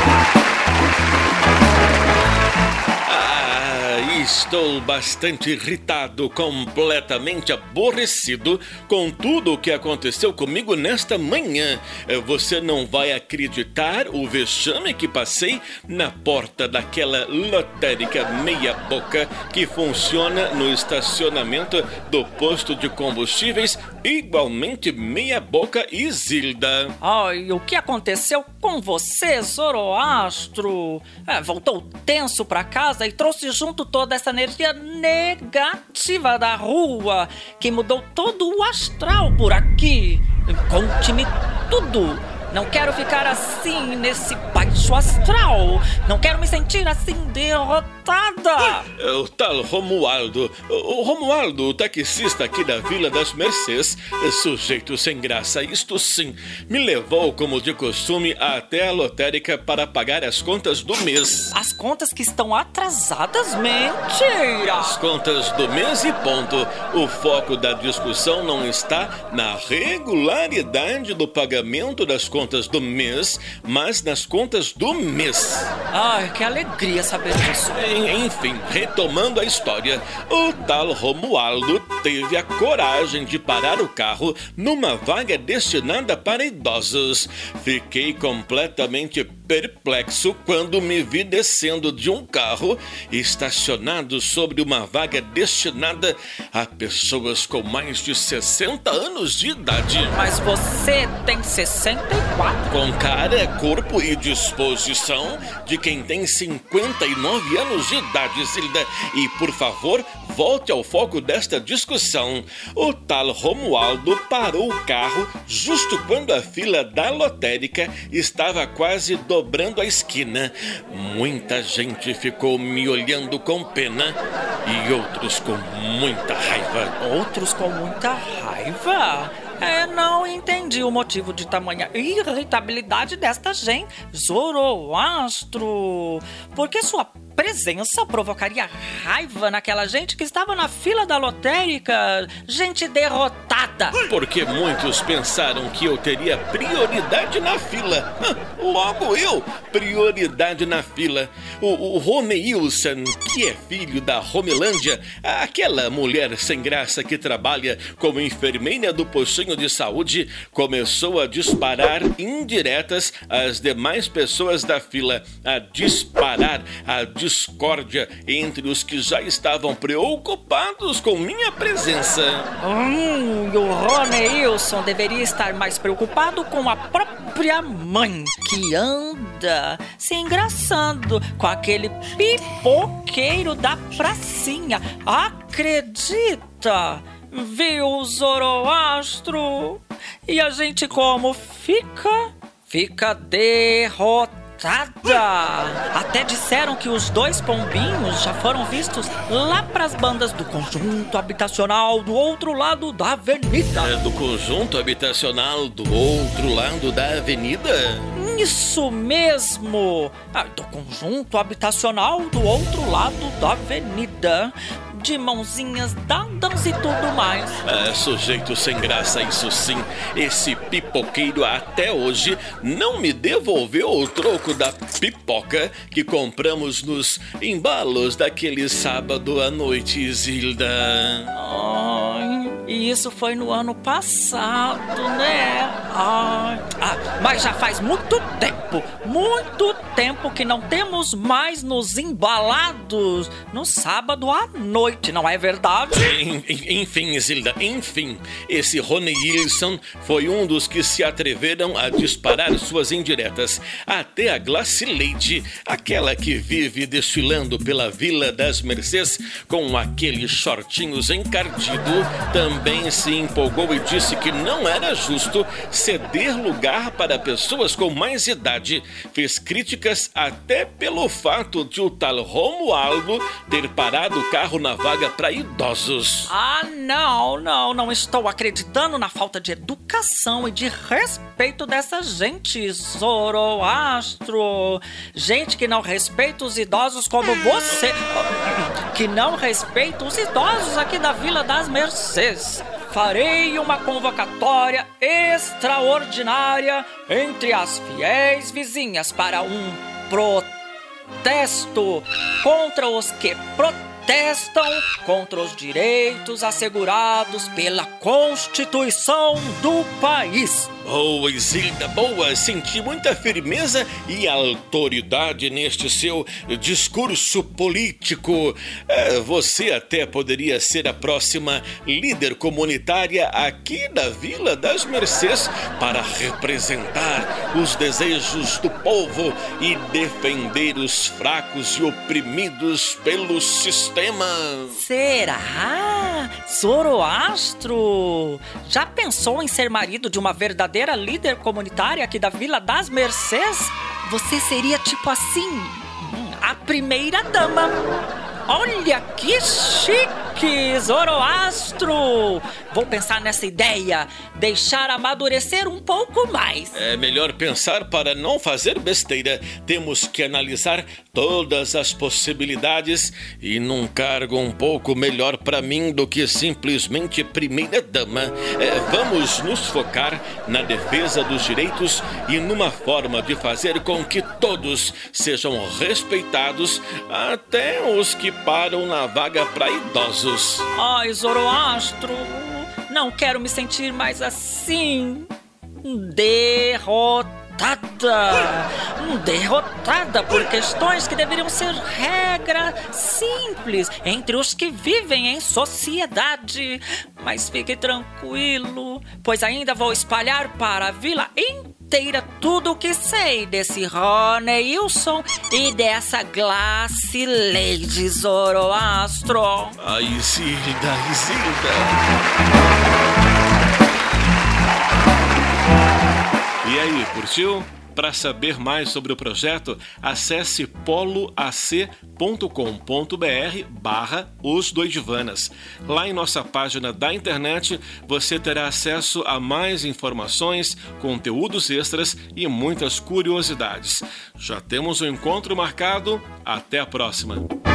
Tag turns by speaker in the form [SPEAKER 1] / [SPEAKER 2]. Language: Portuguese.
[SPEAKER 1] Thank you. Estou bastante irritado, completamente aborrecido com tudo o que aconteceu comigo nesta manhã. Você não vai acreditar o vexame que passei na porta daquela lotérica meia-boca que funciona no estacionamento do posto de combustíveis, igualmente meia-boca e Zilda.
[SPEAKER 2] Ai, o que aconteceu com você, Zoroastro? É, voltou tenso pra casa e trouxe junto toda essa energia negativa da rua que mudou todo o astral por aqui. Conte-me tudo. Não quero ficar assim nesse baixo astral. Não quero me sentir assim derrotada.
[SPEAKER 1] É o tal Romualdo. O Romualdo, o taxista aqui da Vila das Mercês, sujeito sem graça, isto sim, me levou, como de costume, até a lotérica para pagar as contas do mês.
[SPEAKER 2] As contas que estão atrasadas? Mentira!
[SPEAKER 1] As contas do mês e ponto. O foco da discussão não está na regularidade do pagamento das contas contas do mês, mas nas contas do mês.
[SPEAKER 2] Ai, que alegria saber disso.
[SPEAKER 1] Enfim, retomando a história, o tal Romualdo teve a coragem de parar o carro numa vaga destinada para idosos. Fiquei completamente perplexo quando me vi descendo de um carro estacionado sobre uma vaga destinada a pessoas com mais de 60 anos de idade.
[SPEAKER 2] Mas você tem 64?
[SPEAKER 1] Com cara, corpo e disposição de quem tem 59 anos de idade, Zilda. E por favor, volte ao foco desta discussão. O tal Romualdo parou o carro justo quando a fila da lotérica estava quase do dobrando a esquina. Muita gente ficou me olhando com pena e outros com muita raiva.
[SPEAKER 2] Outros com muita raiva? É, não entendi o motivo de tamanha irritabilidade desta gente. Zoroastro, por que sua presença provocaria raiva naquela gente que estava na fila da lotérica, gente derrotada.
[SPEAKER 1] Porque muitos pensaram que eu teria prioridade na fila. Logo eu, prioridade na fila. O, o Romeilson, que é filho da Romelândia, aquela mulher sem graça que trabalha como enfermeira do postinho de saúde, começou a disparar indiretas às demais pessoas da fila, a disparar, a disparar discórdia entre os que já estavam preocupados com minha presença.
[SPEAKER 2] Hum, o Rony Wilson deveria estar mais preocupado com a própria mãe, que anda se engraçando com aquele pipoqueiro da pracinha. Acredita? Viu, Zoroastro? E a gente como fica? Fica derrotado até disseram que os dois pombinhos já foram vistos lá pras bandas do conjunto habitacional do outro lado da avenida.
[SPEAKER 1] É do conjunto habitacional do outro lado da avenida?
[SPEAKER 2] Isso mesmo! Ah, do conjunto habitacional do outro lado da avenida de mãozinhas dadas e tudo mais.
[SPEAKER 1] É, sujeito sem graça, isso sim. Esse pipoqueiro até hoje não me devolveu o troco da pipoca que compramos nos embalos daquele sábado à noite, Zilda.
[SPEAKER 2] Ai, e isso foi no ano passado, né? Ai, ah, mas já faz muito tempo, muito tempo que não temos mais nos embalados no sábado à noite, não é verdade?
[SPEAKER 1] Enfim, Zilda, enfim, esse Rony Wilson foi um dos que se atreveram a disparar suas indiretas. Até a Glacileide, aquela que vive desfilando pela Vila das Mercês com aqueles shortinhos encardido, também também se empolgou e disse que não era justo ceder lugar para pessoas com mais idade. Fez críticas até pelo fato de o tal Romualdo ter parado o carro na vaga para idosos.
[SPEAKER 2] Ah, não, não, não estou acreditando na falta de educação e de respeito dessa gente, Zoroastro. Gente que não respeita os idosos como você. Que não respeita os idosos aqui da Vila das Farei uma convocatória extraordinária entre as fiéis vizinhas para um protesto contra os que protestam contra os direitos assegurados pela Constituição do país.
[SPEAKER 1] Boa, Isilda, boa. Senti muita firmeza e autoridade neste seu discurso político. É, você até poderia ser a próxima líder comunitária aqui da Vila das Mercês para representar os desejos do povo e defender os fracos e oprimidos pelo sistema.
[SPEAKER 2] Será? Zoroastro? Já pensou em ser marido de uma verdadeira verdadeira líder comunitária aqui da Vila das Mercês, você seria tipo assim, a primeira dama. Olha que chique, Zoroastro! Vou pensar nessa ideia, deixar amadurecer um pouco mais.
[SPEAKER 1] É melhor pensar para não fazer besteira. Temos que analisar todas as possibilidades e num cargo um pouco melhor para mim do que simplesmente primeira dama. É, vamos nos focar na defesa dos direitos e numa forma de fazer com que todos sejam respeitados, até os que param na vaga para idosos.
[SPEAKER 2] Ai, Zoroastro, não quero me sentir mais assim. Derrotada. Derrotada por questões que deveriam ser regra simples entre os que vivem em sociedade. Mas fique tranquilo, pois ainda vou espalhar para a vila inteira inteira tudo o que sei desse Rony Wilson e dessa Glace Lady Zoroastro.
[SPEAKER 1] Ai, Isilda, Isilda. E aí, curtiu? Para saber mais sobre o projeto, acesse poloac.com.br barra Os Doidivanas. Lá em nossa página da internet você terá acesso a mais informações, conteúdos extras e muitas curiosidades. Já temos um encontro marcado. Até a próxima!